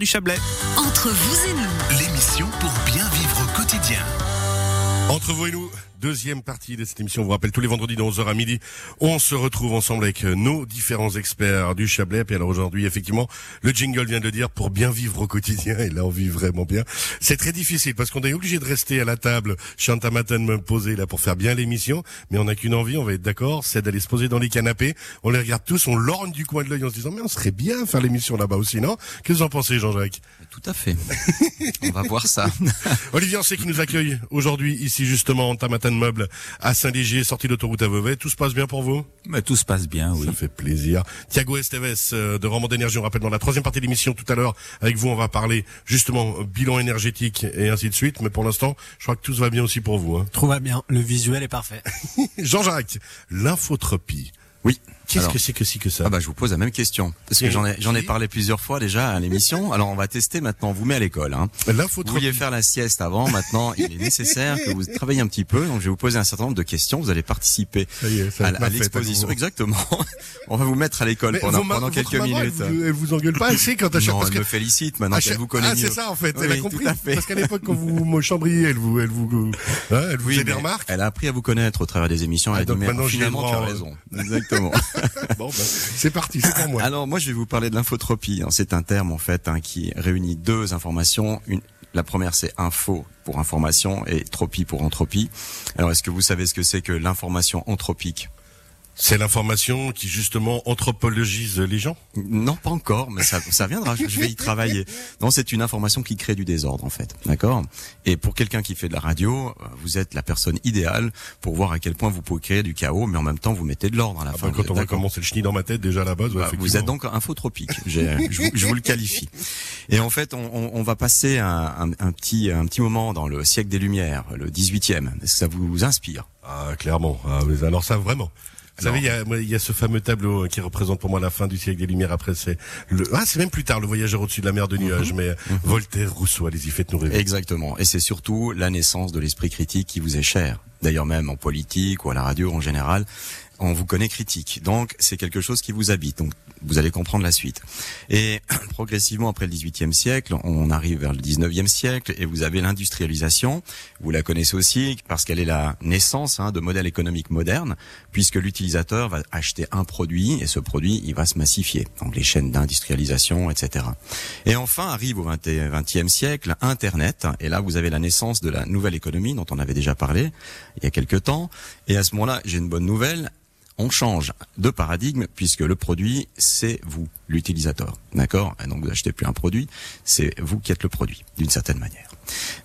du Chablais. Entre vous et nous, L'émission pour bien vivre au quotidien. Entre vous et nous, deuxième partie de cette émission. On vous rappelle tous les vendredis de 11h à midi. On se retrouve ensemble avec nos différents experts du Chablais. Et alors aujourd'hui, effectivement, le jingle vient de le dire pour bien vivre au quotidien. Et là, on vit vraiment bien. C'est très difficile parce qu'on est obligé de rester à la table. Chantamatin me poser là pour faire bien l'émission. Mais on n'a qu'une envie, on va être d'accord, c'est d'aller se poser dans les canapés. On les regarde tous, on lorgne du coin de l'œil en se disant, mais on serait bien faire l'émission là-bas aussi, non? Qu'est-ce que vous en pensez, Jean-Jacques? Tout à fait. On va voir ça. Olivier Ancet qui nous accueille aujourd'hui ici justement en Tamatan Meuble à Saint-Légier, sortie d'autoroute à Vevey. Tout se passe bien pour vous? Mais tout se passe bien, oui. Ça fait plaisir. Thiago Esteves euh, de Roman d'énergie, on rappelle dans la troisième partie de l'émission tout à l'heure avec vous, on va parler justement euh, bilan énergétique et ainsi de suite. Mais pour l'instant, je crois que tout va bien aussi pour vous. Hein. Tout va bien, le visuel est parfait. Jean-Jacques, l'infotropie. Oui. Qu'est-ce que c'est que si que ça Ah bah je vous pose la même question parce que j'en ai j'en ai parlé plusieurs fois déjà à l'émission. Alors on va tester maintenant. On vous met à l'école. Hein. Vous L'infotropie. vouliez faire la sieste avant. Maintenant il est nécessaire que vous travaillez un petit peu. Donc je vais vous poser un certain nombre de questions. Vous allez participer Ça y est, ça à, à l'exposition. Exactement. On va vous mettre à l'école pendant, quelques minutes. Elle vous, elle vous engueule pas assez quand à chaque Non, elle me félicite maintenant Ah, qu'elle vous connaît ah, c'est ça en fait, elle a Oui, compris. Parce qu'à l'époque quand vous me chambriez, elle vous, elle vous, hein, elle vous Oui, des remarques. elle a appris à vous connaître au travers des émissions. Elle Ah, a dit, je l'ai finalement, tu as droit, raison. Exactement. Bon, ben, c'est parti, c'est pour moi. Alors moi je vais vous parler de l'infotropie. hein. C'est un terme en fait hein, qui réunit deux informations. La première c'est info pour information et tropie pour entropie. Alors est-ce que vous savez ce que c'est que l'information anthropique C'est l'information qui justement anthropologise les gens? Non, pas encore, mais ça, ça viendra. Je vais y travailler. Non, c'est une information qui crée du désordre en fait, d'accord? Et pour quelqu'un qui fait de la radio, euh, vous êtes la personne idéale pour voir à quel point vous pouvez créer du chaos, mais en même temps vous mettez de l'ordre à la Ah fin. ben, quand Vous on va commencer le chenille dans ma tête déjà à la base, ouais, Bah, vous êtes donc infotropique. Je, vous- je vous le qualifie. Et en fait, on, on- on va passer un, un- un petit un petit moment dans le siècle des Lumières, le 18e. Est-ce que ça vous inspire? Ah clairement. Ah, mais alors ça vraiment. Vous savez, il y a, il y a ce fameux tableau qui représente pour moi la fin du siècle des Lumières. Après, c'est le ah, c'est même plus tard, le voyageur au-dessus de la mer de nuages. Mais Voltaire, Rousseau, allez-y, faites-nous rêver. Exactement. Et c'est surtout la naissance de l'esprit critique qui vous est cher. D'ailleurs, même en politique ou à la radio en général, on vous connaît critique. Donc, c'est quelque chose qui vous habite. Donc, vous allez comprendre la suite. Et progressivement, après le 18e siècle, on arrive vers le 19e siècle et vous avez l'industrialisation. Vous la connaissez aussi parce qu'elle est la naissance hein, de modèles économiques modernes, puisque l'utilisateur va acheter un produit et ce produit, il va se massifier. Donc, les chaînes d'industrialisation, etc. Et enfin, arrive au 20 et 20e siècle, Internet. Et là, vous avez la naissance de la nouvelle économie dont on avait déjà parlé il y a quelques temps. Et à ce moment-là, j'ai une bonne nouvelle. On change de paradigme puisque le produit, c'est vous, l'utilisateur. D'accord? Donc, vous achetez plus un produit, c'est vous qui êtes le produit, d'une certaine manière.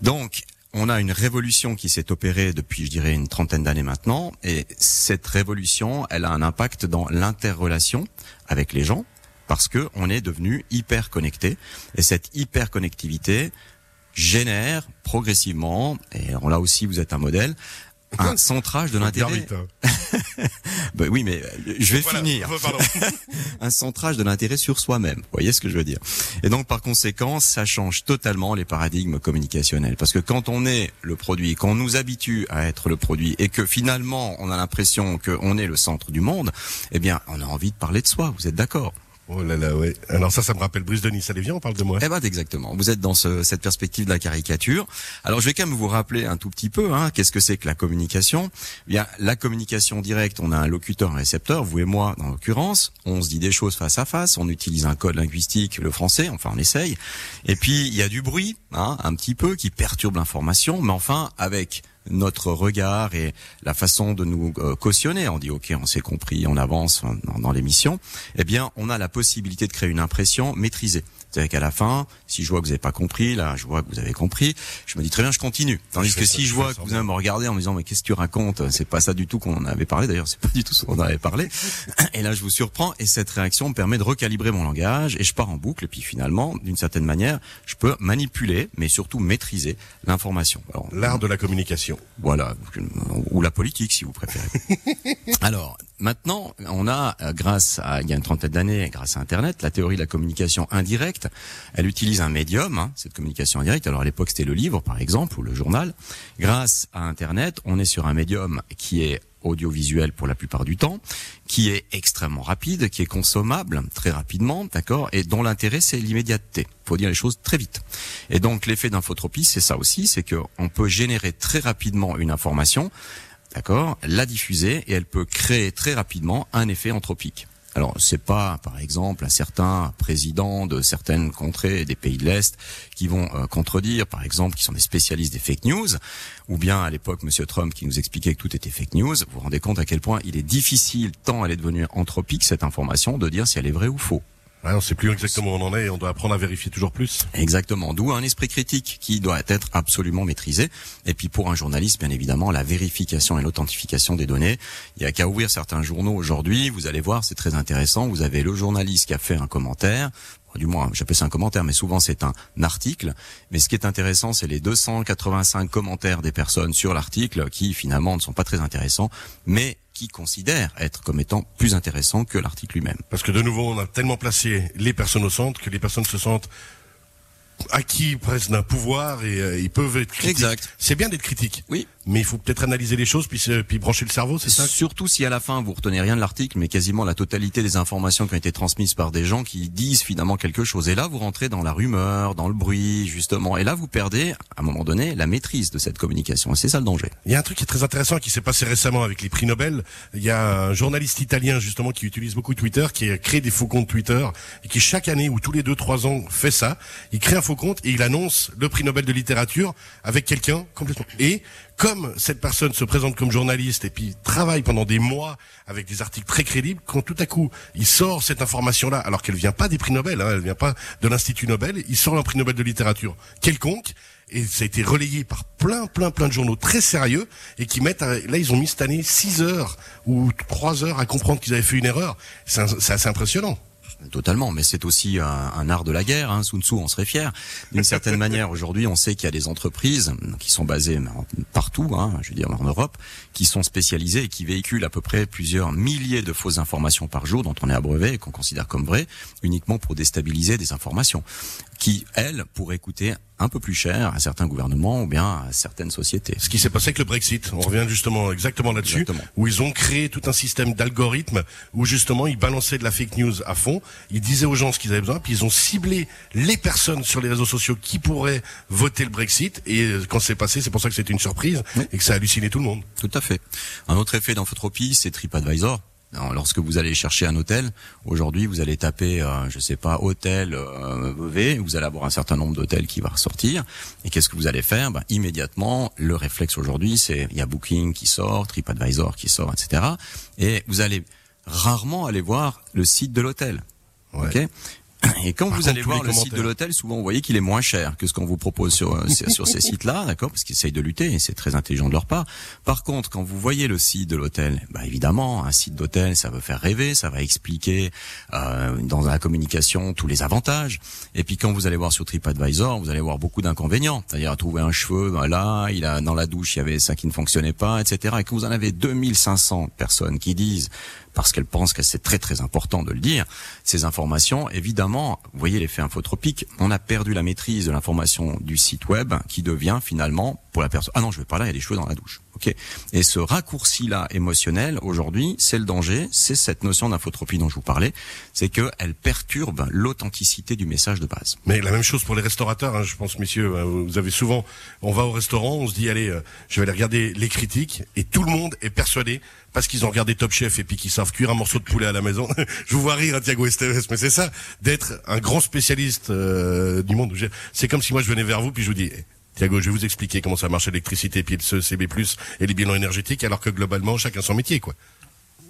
Donc, on a une révolution qui s'est opérée depuis, je dirais, une trentaine d'années maintenant. Et cette révolution, elle a un impact dans l'interrelation avec les gens parce que on est devenu hyper connecté. Et cette hyper connectivité génère progressivement, et là aussi vous êtes un modèle, un centrage de l'intérêt. Ben oui, mais euh, je vais Voilà. finir. Un centrage de l'intérêt sur soi-même. Vous voyez ce que je veux dire Et donc par conséquent, ça change totalement les paradigmes communicationnels. Parce que quand on est le produit, quand on nous habitue à être le produit, et que finalement on a l'impression qu'on est le centre du monde, eh bien on a envie de parler de soi. Vous êtes d'accord? Oh là là, ouais. Alors ça, ça me rappelle Brice de Nice. Allez, viens, on parle de moi. Eh ben exactement. Vous êtes dans ce- cette perspective de la caricature. Alors je vais quand même vous rappeler un tout petit peu. Hein, Qu'est-ce que c'est que la communication Eh Bien, la communication directe. On a un locuteur, un récepteur. Vous et moi, dans l'occurrence, on se dit des choses face à face. On utilise un code linguistique, le français. Enfin, on essaye. Et puis il y a du bruit, hein, un petit peu, qui perturbe l'information. Mais enfin, avec notre regard et la façon de nous euh, cautionner, on dit ok, on s'est compris, on avance dans l'émission, eh bien, on a la possibilité de créer une impression maîtrisée. C'est-à-dire qu'à la fin, si je vois que vous n'avez pas compris, là, je vois que vous avez compris, je me dis très bien, je continue. Tandis Je que si je vois que vous allez me regarder en me disant mais qu'est-ce que tu racontes? C'est pas ça du tout qu'on en avait parlé. D'ailleurs, c'est pas du tout ce qu'on avait parlé. Et là, je vous surprends et cette réaction me permet de recalibrer mon langage et je pars en boucle. Et puis finalement, d'une certaine manière, je peux manipuler, mais surtout maîtriser l'information. L'art de la communication. voilà, ou la politique si vous préférez. Alors, maintenant, on a, euh, grâce à, il y a une trentaine d'années, grâce à Internet, la théorie de la communication indirecte. Elle utilise un médium, hein, cette communication indirecte. Alors à l'époque, c'était le livre, par exemple, ou le journal. Grâce à Internet, on est sur un médium qui est audiovisuel pour la plupart du temps, qui est extrêmement rapide, qui est consommable très rapidement, d'accord, et dont l'intérêt c'est l'immédiateté. Faut dire les choses très vite. Et donc l'effet d'infotropie, c'est ça aussi, c'est qu'on peut générer très rapidement une information, d'accord, la diffuser et elle peut créer très rapidement un effet anthropique. Alors, c'est pas, par exemple, un certain président de certaines contrées des pays de l'Est qui vont euh, contredire, par exemple, qui sont des spécialistes des fake news, ou bien à l'époque, Monsieur Trump qui nous expliquait que tout était fake news. Vous vous rendez compte à quel point il est difficile, tant elle est devenue anthropique, cette information, de dire si elle est vraie ou faux. Ouais, on sait plus exactement où on en est et on doit apprendre à vérifier toujours plus. Exactement. D'où un esprit critique qui doit être absolument maîtrisé. Et puis pour un journaliste, bien évidemment, la vérification et l'authentification des données. Il y a qu'à ouvrir certains journaux aujourd'hui. Vous allez voir, c'est très intéressant. Vous avez le journaliste qui a fait un commentaire du moins j'appelle ça un commentaire, mais souvent c'est un article. Mais ce qui est intéressant, c'est les 285 commentaires des personnes sur l'article qui finalement ne sont pas très intéressants, mais qui considèrent être comme étant plus intéressants que l'article lui-même. Parce que de nouveau, on a tellement placé les personnes au centre que les personnes se sentent acquis presque d'un pouvoir et euh, ils peuvent être critiques. Exact. C'est bien d'être critique. Oui. Mais il faut peut-être analyser les choses puis, puis brancher le cerveau, c'est ça Surtout si à la fin vous retenez rien de l'article, mais quasiment la totalité des informations qui ont été transmises par des gens qui disent finalement quelque chose. Et là, vous rentrez dans la rumeur, dans le bruit, justement. Et là, vous perdez, à un moment donné, la maîtrise de cette communication. Et c'est ça le danger. Il y a un truc qui est très intéressant qui s'est passé récemment avec les prix Nobel. Il y a un journaliste italien justement qui utilise beaucoup Twitter, qui a créé des faux comptes Twitter et qui chaque année ou tous les deux trois ans fait ça. Il crée un faux compte et il annonce le prix Nobel de littérature avec quelqu'un complètement. Et comme cette personne se présente comme journaliste et puis travaille pendant des mois avec des articles très crédibles, quand tout à coup il sort cette information-là, alors qu'elle vient pas des prix Nobel, hein, elle vient pas de l'Institut Nobel, il sort un prix Nobel de littérature quelconque et ça a été relayé par plein, plein, plein de journaux très sérieux et qui mettent, à- là, ils ont mis cette année 6 heures ou 3 heures à comprendre qu'ils avaient fait une erreur. C'est assez impressionnant. Totalement, mais c'est aussi un, un art de la guerre. Hein. Sun Tzu, on serait fier. D'une certaine manière, aujourd'hui, on sait qu'il y a des entreprises qui sont basées partout, hein, je veux dire en Europe, qui sont spécialisées et qui véhiculent à peu près plusieurs milliers de fausses informations par jour, dont on est abreuvé et qu'on considère comme vraies, uniquement pour déstabiliser des informations qui, elles, pourraient coûter un peu plus cher à certains gouvernements ou bien à certaines sociétés. Ce qui s'est passé avec le Brexit, on revient justement exactement là-dessus, où ils ont créé tout un système d'algorithmes où justement ils balançaient de la fake news à fond, ils disaient aux gens ce qu'ils avaient besoin, puis ils ont ciblé les personnes sur les réseaux sociaux qui pourraient voter le Brexit, et euh, quand c'est passé, c'est pour ça que c'était une surprise et que ça a halluciné tout le monde. Tout à fait. Un autre effet d'infotropie, c'est TripAdvisor. Lorsque vous allez chercher un hôtel, aujourd'hui, vous allez taper, euh, je sais pas, hôtel euh, vous allez avoir un certain nombre d'hôtels qui va ressortir. Et qu'est-ce que vous allez faire? Ben, Immédiatement, le réflexe aujourd'hui, c'est il y a Booking qui sort, TripAdvisor qui sort, etc. Et vous allez rarement aller voir le site de l'hôtel. Ouais. Ok? Et quand Par vous contre, allez voir le site de l'hôtel, souvent vous voyez qu'il est moins cher que ce qu'on vous propose sur euh, sur ces sites-là, d'accord Parce qu'ils essayent de lutter et c'est très intelligent de leur part. Par contre, quand vous voyez le site de l'hôtel, bah évidemment, un site d'hôtel, ça veut faire rêver, ça va expliquer euh, dans la communication tous les avantages. Et puis quand vous allez voir sur TripAdvisor, vous allez voir beaucoup d'inconvénients. C'est-à-dire à trouver un cheveu, ben là, il a dans la douche, il y avait ça qui ne fonctionnait pas, etc. Et que vous en avez 2500 personnes qui disent parce qu'elles pensent que c'est très très important de le dire, ces informations, évidemment, vous voyez l'effet infotropique, on a perdu la maîtrise de l'information du site web qui devient finalement ah non, je vais pas là, il y a des cheveux dans la douche. Ok. Et ce raccourci-là émotionnel, aujourd'hui, c'est le danger, c'est cette notion d'infotropie dont je vous parlais, c'est qu'elle perturbe l'authenticité du message de base. Mais la même chose pour les restaurateurs, hein, je pense, messieurs, euh, vous avez souvent, on va au restaurant, on se dit, allez, euh, je vais aller regarder les critiques, et tout le monde est persuadé, parce qu'ils ont regardé Top Chef et puis qu'ils savent cuire un morceau de poulet à la maison. je vous vois rire, hein, Thiago Esteves, mais c'est ça, d'être un grand spécialiste euh, du monde. C'est comme si moi je venais vers vous, puis je vous dis, Thiago, je vais vous expliquer comment ça marche l'électricité, puis le CB+, et les bilans énergétiques, alors que globalement, chacun son métier, quoi.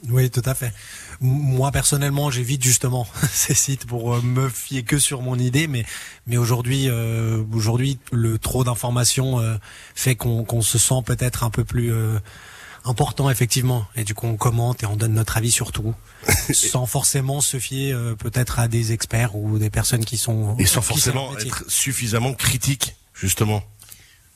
Oui, tout à fait. Moi personnellement, j'évite justement ces sites pour euh, me fier que sur mon idée, mais mais aujourd'hui, euh, aujourd'hui, le trop d'informations euh, fait qu'on qu'on se sent peut-être un peu plus euh, important effectivement, et du coup on commente et on donne notre avis sur tout, sans forcément se fier euh, peut-être à des experts ou des personnes qui sont Et sans forcément être suffisamment critique, justement,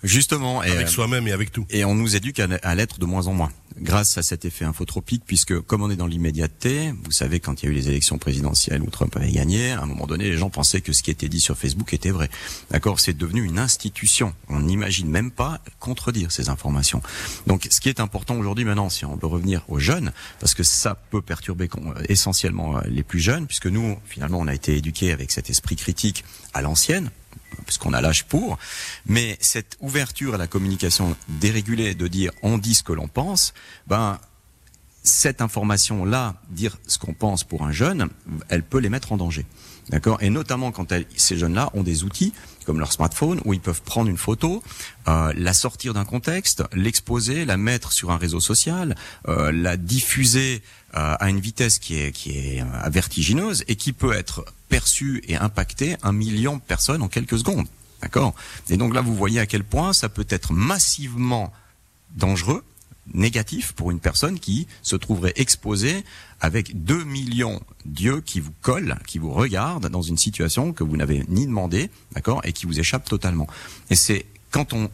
Justement, et, avec euh, soi-même et avec tout. et on nous éduque à, à l'être de moins en moins. grâce à cet effet infotropique, puisque comme on est dans l'immédiateté, vous savez, quand il y a eu les élections présidentielles où Trump avait gagné, à un moment donné, les gens pensaient que ce qui était dit sur Facebook était vrai. D'accord C'est devenu une institution. On n'imagine même pas contredire ces informations. Donc, ce qui est important aujourd'hui, maintenant, si on veut revenir aux jeunes, parce que ça peut perturber essentiellement les plus jeunes, puisque nous, finalement, on a été éduqués avec cet esprit critique à l'ancienne, puisqu'on a l'âge pour, mais cette ouverture à la communication dérégulée de dire on dit ce que l'on pense, ben cette information-là, dire ce qu'on pense pour un jeune, elle peut les mettre en danger. D'accord? Et notamment quand ces jeunes-là ont des outils comme leur smartphone où ils peuvent prendre une photo, euh, la sortir d'un contexte, l'exposer, la mettre sur un réseau social, euh, la diffuser euh, à une vitesse qui est qui est vertigineuse et qui peut être perçue et impacter un million de personnes en quelques secondes. D'accord? Et donc là, vous voyez à quel point ça peut être massivement dangereux négatif pour une personne qui se trouverait exposée avec 2 millions d'yeux qui vous collent, qui vous regardent dans une situation que vous n'avez ni demandé, d'accord, et qui vous échappe totalement. Et c'est quand on,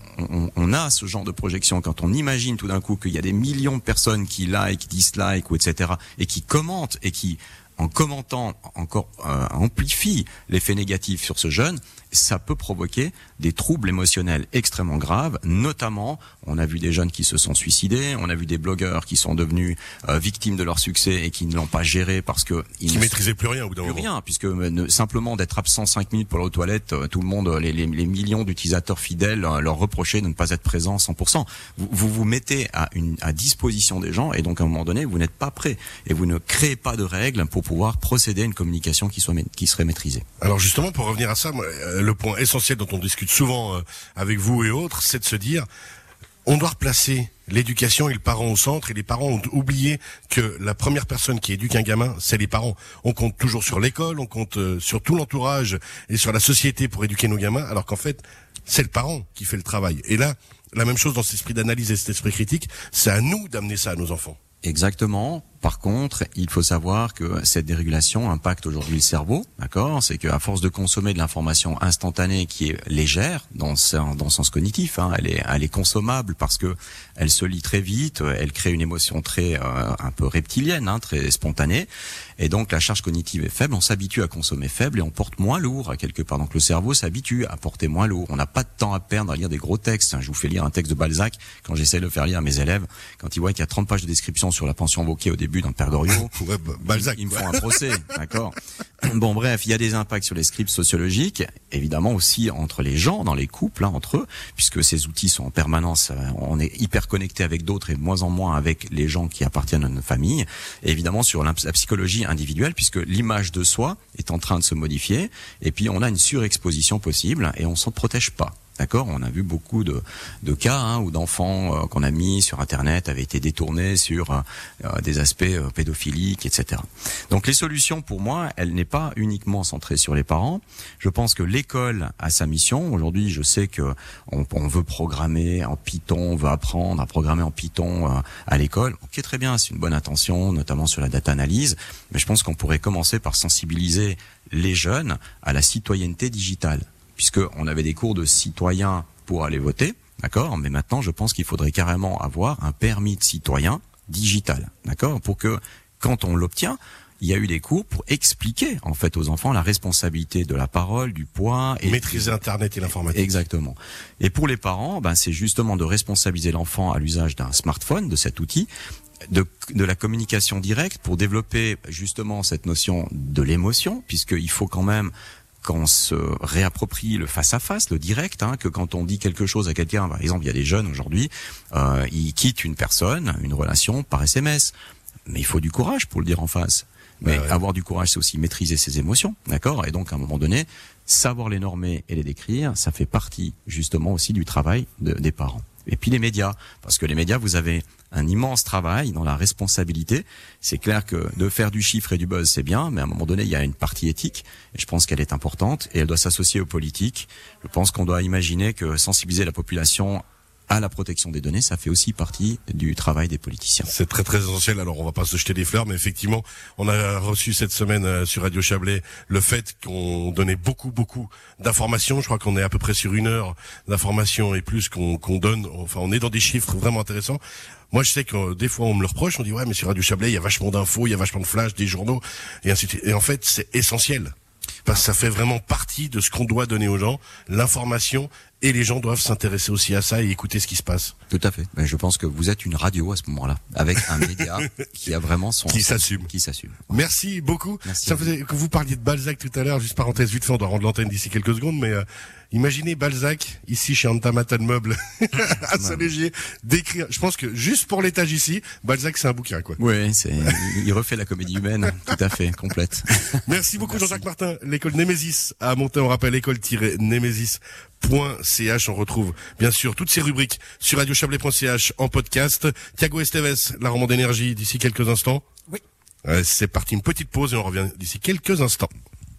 on, a ce genre de projection, quand on imagine tout d'un coup qu'il y a des millions de personnes qui like, dislike ou etc. et qui commentent et qui en commentant encore euh, amplifie l'effet négatif sur ce jeune, ça peut provoquer des troubles émotionnels extrêmement graves, notamment on a vu des jeunes qui se sont suicidés, on a vu des blogueurs qui sont devenus euh, victimes de leur succès et qui ne l'ont pas géré parce que ils qui maîtrisaient plus rien au bout d'un Plus rien, puisque euh, simplement d'être absent cinq minutes pour la toilette, euh, tout le monde, les, les, les millions d'utilisateurs fidèles leur reprochaient de ne pas être présents 100%. Vous, vous vous mettez à, une, à disposition des gens et donc à un moment donné vous n'êtes pas prêt et vous ne créez pas de règles pour pouvoir procéder à une communication qui soit qui serait maîtrisée. Alors justement pour revenir à ça, le point essentiel dont on discute souvent avec vous et autres, c'est de se dire on doit replacer l'éducation et le parent au centre et les parents ont oublié que la première personne qui éduque un gamin, c'est les parents. On compte toujours sur l'école, on compte euh, sur tout l'entourage et sur la société pour éduquer nos gamins, alors qu'en fait, c'est le parent qui fait le travail. Et là, la même chose dans cet esprit d'analyse et cet esprit critique, c'est à nous d'amener ça à nos enfants. Exactement. Par contre, il faut savoir que cette dérégulation impacte aujourd'hui le cerveau, d'accord? C'est qu'à force de consommer de l'information instantanée qui est légère dans dans sens cognitif, hein, elle est elle est consommable parce que elle se lit très vite, elle crée une émotion très euh, un peu reptilienne, hein, très spontanée, et donc la charge cognitive est faible. On s'habitue à consommer faible et on porte moins lourd à quelque part. Donc le cerveau s'habitue à porter moins lourd. On n'a pas de temps à perdre à lire des gros textes. Je vous fais lire un texte de Balzac quand j'essaie de le faire lire à mes élèves, quand ils voient qu'il y a 30 pages de description sur la pension invoquée au début dans Goriot. Balzac. Ils me font un procès, d'accord. Bon, bref, il y a des impacts sur les scripts sociologiques, évidemment aussi entre les gens, dans les couples, hein, entre eux, puisque ces outils sont en permanence. Euh, on est hyper connecté avec d'autres et de moins en moins avec les gens qui appartiennent à notre famille. Et évidemment sur la psychologie individuelle, puisque l'image de soi est en train de se modifier, et puis on a une surexposition possible et on s'en protège pas. D'accord On a vu beaucoup de, de cas hein, où d'enfants euh, qu'on a mis sur Internet avaient été détournés sur euh, euh, des aspects pédophiliques, etc. Donc les solutions, pour moi, elle n'est pas uniquement centrée sur les parents. Je pense que l'école a sa mission. Aujourd'hui, je sais que on, on, veut programmer en Python, on veut apprendre à programmer en Python à l'école. Ok, très bien, c'est une bonne intention, notamment sur la data analyse. Mais je pense qu'on pourrait commencer par sensibiliser les jeunes à la citoyenneté digitale puisqu'on avait des cours de citoyens pour aller voter, d'accord? Mais maintenant, je pense qu'il faudrait carrément avoir un permis de citoyen digital, d'accord? Pour que, quand on l'obtient, il y a eu des cours pour expliquer en fait aux enfants la responsabilité de la parole, du poids et maîtriser Internet et l'informatique. Exactement. Et pour les parents, ben c'est justement de responsabiliser l'enfant à l'usage d'un smartphone, de cet outil, de, de, la communication directe pour développer justement cette notion de l'émotion, puisqu'il faut quand même qu'on se réapproprie le face à face, le direct, hein, que quand on dit quelque chose à quelqu'un, par exemple, il y a des jeunes aujourd'hui, euh, ils quittent une personne, une relation par SMS, mais il faut du courage pour le dire en face. Mais avoir du courage, c'est aussi maîtriser ses émotions, d'accord? Et donc, à un moment donné, savoir les normer et les décrire, ça fait partie justement aussi du travail des parents. Et puis les médias, parce que les médias, vous avez un immense travail dans la responsabilité. C'est clair que de faire du chiffre et du buzz, c'est bien, mais à un moment donné, il y a une partie éthique, et je pense qu'elle est importante, et elle doit s'associer aux politiques. Je pense qu'on doit imaginer que sensibiliser la population à la protection des données, ça fait aussi partie du travail des politiciens. C'est très très essentiel. Alors on va pas se jeter des fleurs, mais effectivement, on a reçu cette semaine euh, sur Radio Chablais le fait qu'on donnait beaucoup beaucoup d'informations. Je crois qu'on est à peu près sur une heure d'informations et plus qu'on donne. Enfin, on est dans des chiffres vraiment intéressants. Moi, je sais que euh, des fois, on me le reproche. On dit ouais, mais sur Radio Chablais, il y a vachement d'infos, il y a vachement de flash, des journaux, et ainsi de suite. Et en fait, c'est essentiel parce que ça fait vraiment partie de ce qu'on doit donner aux gens, l'information, et les gens doivent s'intéresser aussi à ça et écouter ce qui se passe. Tout à fait. Mais je pense que vous êtes une radio à ce moment-là, avec un média qui a vraiment son Qui s'assume. qui s'assume. Merci beaucoup. Merci ça faisait que vous parliez de Balzac tout à l'heure, juste parenthèse vite fait, on doit rendre l'antenne d'ici quelques secondes, mais euh, imaginez Balzac ici chez Antamata de Meubles à Saint-Légier d'écrire. Je pense que juste pour l'étage ici, Balzac c'est un bouquin quoi. Oui, c'est, il refait la comédie humaine, tout à fait, complète. Merci beaucoup Jean-Jacques Martin. L'école Némésis à monter, on rappelle école-némésis.ch. On retrouve bien sûr toutes ces rubriques sur radiochablais.ch en podcast. Thiago Esteves, la romande d'énergie d'ici quelques instants. Oui. Euh, c'est parti, une petite pause et on revient d'ici quelques instants.